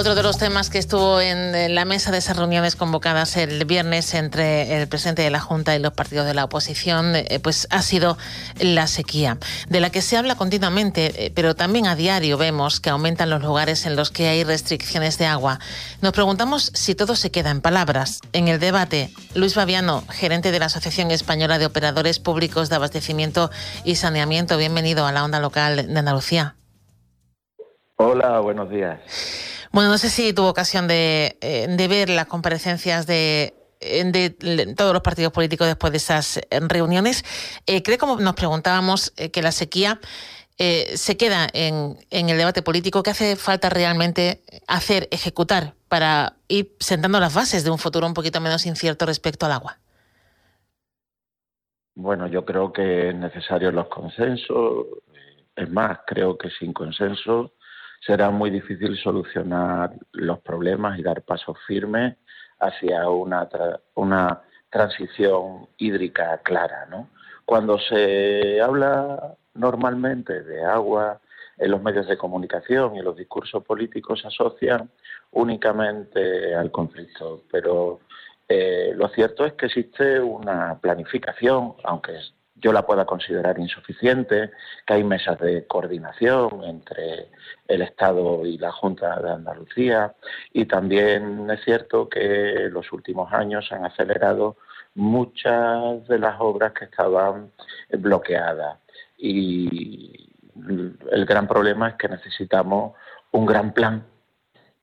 Otro de los temas que estuvo en la mesa de esas reuniones convocadas el viernes entre el presidente de la Junta y los partidos de la oposición, eh, pues ha sido la sequía, de la que se habla continuamente, eh, pero también a diario vemos que aumentan los lugares en los que hay restricciones de agua. Nos preguntamos si todo se queda en palabras. En el debate, Luis Fabiano, gerente de la Asociación Española de Operadores Públicos de Abastecimiento y Saneamiento, bienvenido a la onda local de Andalucía. Hola, buenos días. Bueno, no sé si tuvo ocasión de, eh, ver las comparecencias de, de, todos los partidos políticos después de esas eh, reuniones. Eh, creo como nos preguntábamos que la sequía se queda en, en, el debate político. ¿Qué hace falta realmente hacer, ejecutar para ir sentando las bases de un futuro un poquito menos incierto respecto al agua? Bueno, yo creo que es necesario los consensos. Es más, creo que sin consenso será muy difícil solucionar los problemas y dar pasos firmes hacia una, una transición hídrica clara. ¿no? Cuando se habla normalmente de agua en los medios de comunicación y en los discursos políticos se asocian únicamente al conflicto, pero eh, lo cierto es que existe una planificación, aunque yo la pueda considerar insuficiente, que hay mesas de coordinación entre el Estado y la Junta de Andalucía y también es cierto que los últimos años han acelerado muchas de las obras que estaban bloqueadas y el gran problema es que necesitamos un gran plan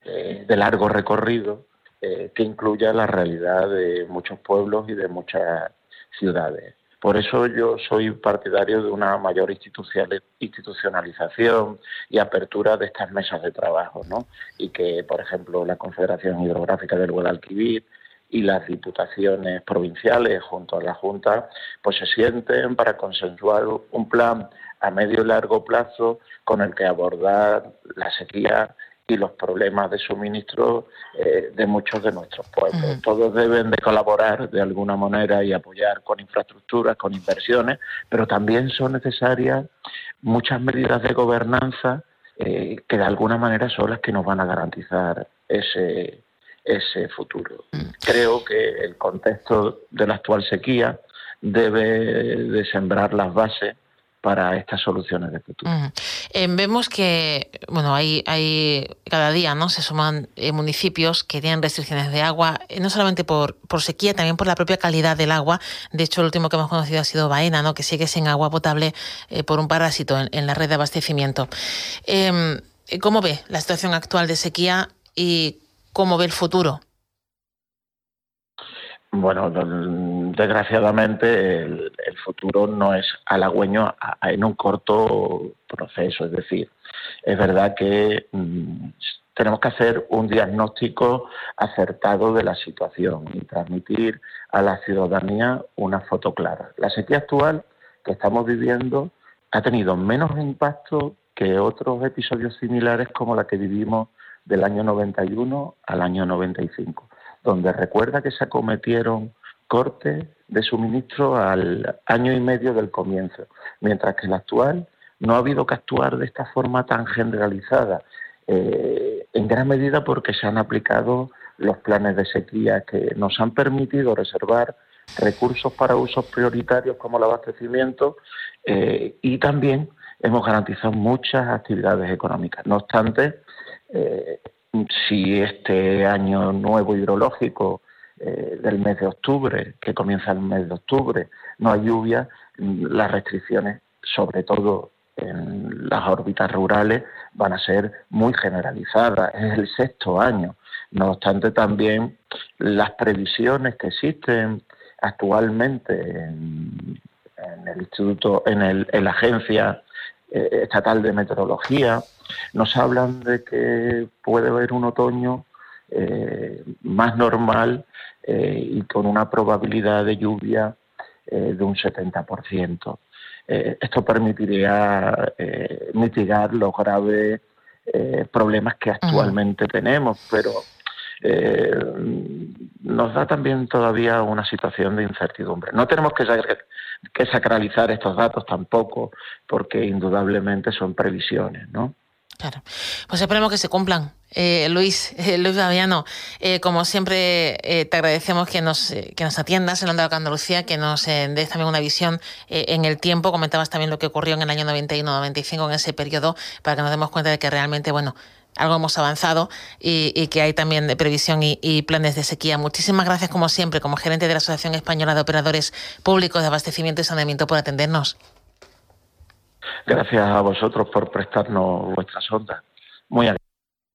eh, de largo recorrido eh, que incluya la realidad de muchos pueblos y de muchas ciudades. Por eso yo soy partidario de una mayor institucionalización y apertura de estas mesas de trabajo, ¿no? Y que, por ejemplo, la Confederación Hidrográfica del Guadalquivir y las diputaciones provinciales junto a la Junta, pues se sienten para consensuar un plan a medio y largo plazo con el que abordar la sequía y los problemas de suministro eh, de muchos de nuestros pueblos. Todos deben de colaborar de alguna manera y apoyar con infraestructuras, con inversiones, pero también son necesarias muchas medidas de gobernanza eh, que de alguna manera son las que nos van a garantizar ese, ese futuro. Creo que el contexto de la actual sequía debe de sembrar las bases para estas soluciones de futuro. Eh, vemos que bueno hay, hay cada día no se suman eh, municipios que tienen restricciones de agua, eh, no solamente por, por sequía, también por la propia calidad del agua. De hecho, el último que hemos conocido ha sido Baena, ¿no? que sigue sin agua potable por un parásito en, en, la red de abastecimiento. Em, ¿Cómo ve la situación actual de sequía y cómo ve el futuro? Bueno, desgraciadamente el, futuro no es halagüeño en un corto proceso. Es decir, es verdad que mm, tenemos que hacer un diagnóstico acertado de la situación y transmitir a la ciudadanía una foto clara. La sequía actual que estamos viviendo ha tenido menos impacto que otros episodios similares como la que vivimos del año 91 al año 95 donde recuerda que se acometieron cortes de suministro al año y medio del comienzo, mientras que el actual no ha habido que actuar de esta forma tan generalizada, eh, en gran medida porque se han aplicado los planes de sequía que nos han permitido reservar recursos para usos prioritarios como el abastecimiento eh, y también hemos garantizado muchas actividades económicas. No obstante, eh, si este año nuevo hidrológico eh, del mes de octubre, que comienza el mes de octubre, no hay lluvia, las restricciones, sobre todo en las órbitas rurales, van a ser muy generalizadas. Es el sexto año. No obstante, también las previsiones que existen actualmente en, el instituto, en, el, en la agencia eh, estatal de meteorología, nos hablan de que puede haber un otoño eh, más normal eh, y con una probabilidad de lluvia eh, de un 70%. esto permitiría mitigar los graves problemas que actualmente tenemos, pero nos da también todavía una situación de incertidumbre. No tenemos que, que sacralizar estos datos tampoco, porque indudablemente son previsiones, ¿no? Claro. Pues esperemos que se cumplan. Eh, Luis, eh, Luis Fabiano, eh, como siempre te agradecemos que nos, que nos atiendas en Onda de Andalucía, que nos des también una visión en el tiempo. Comentabas también lo que ocurrió en el año 91-95, en ese periodo, para que nos demos cuenta de que realmente, bueno, algo hemos avanzado y, que hay también previsión y, y, planes de sequía. Muchísimas gracias, como siempre, como gerente de la Asociación Española de Operadores Públicos de Abastecimiento y Saneamiento, por atendernos. Gracias a vosotros por prestarnos vuestras ondas. Muy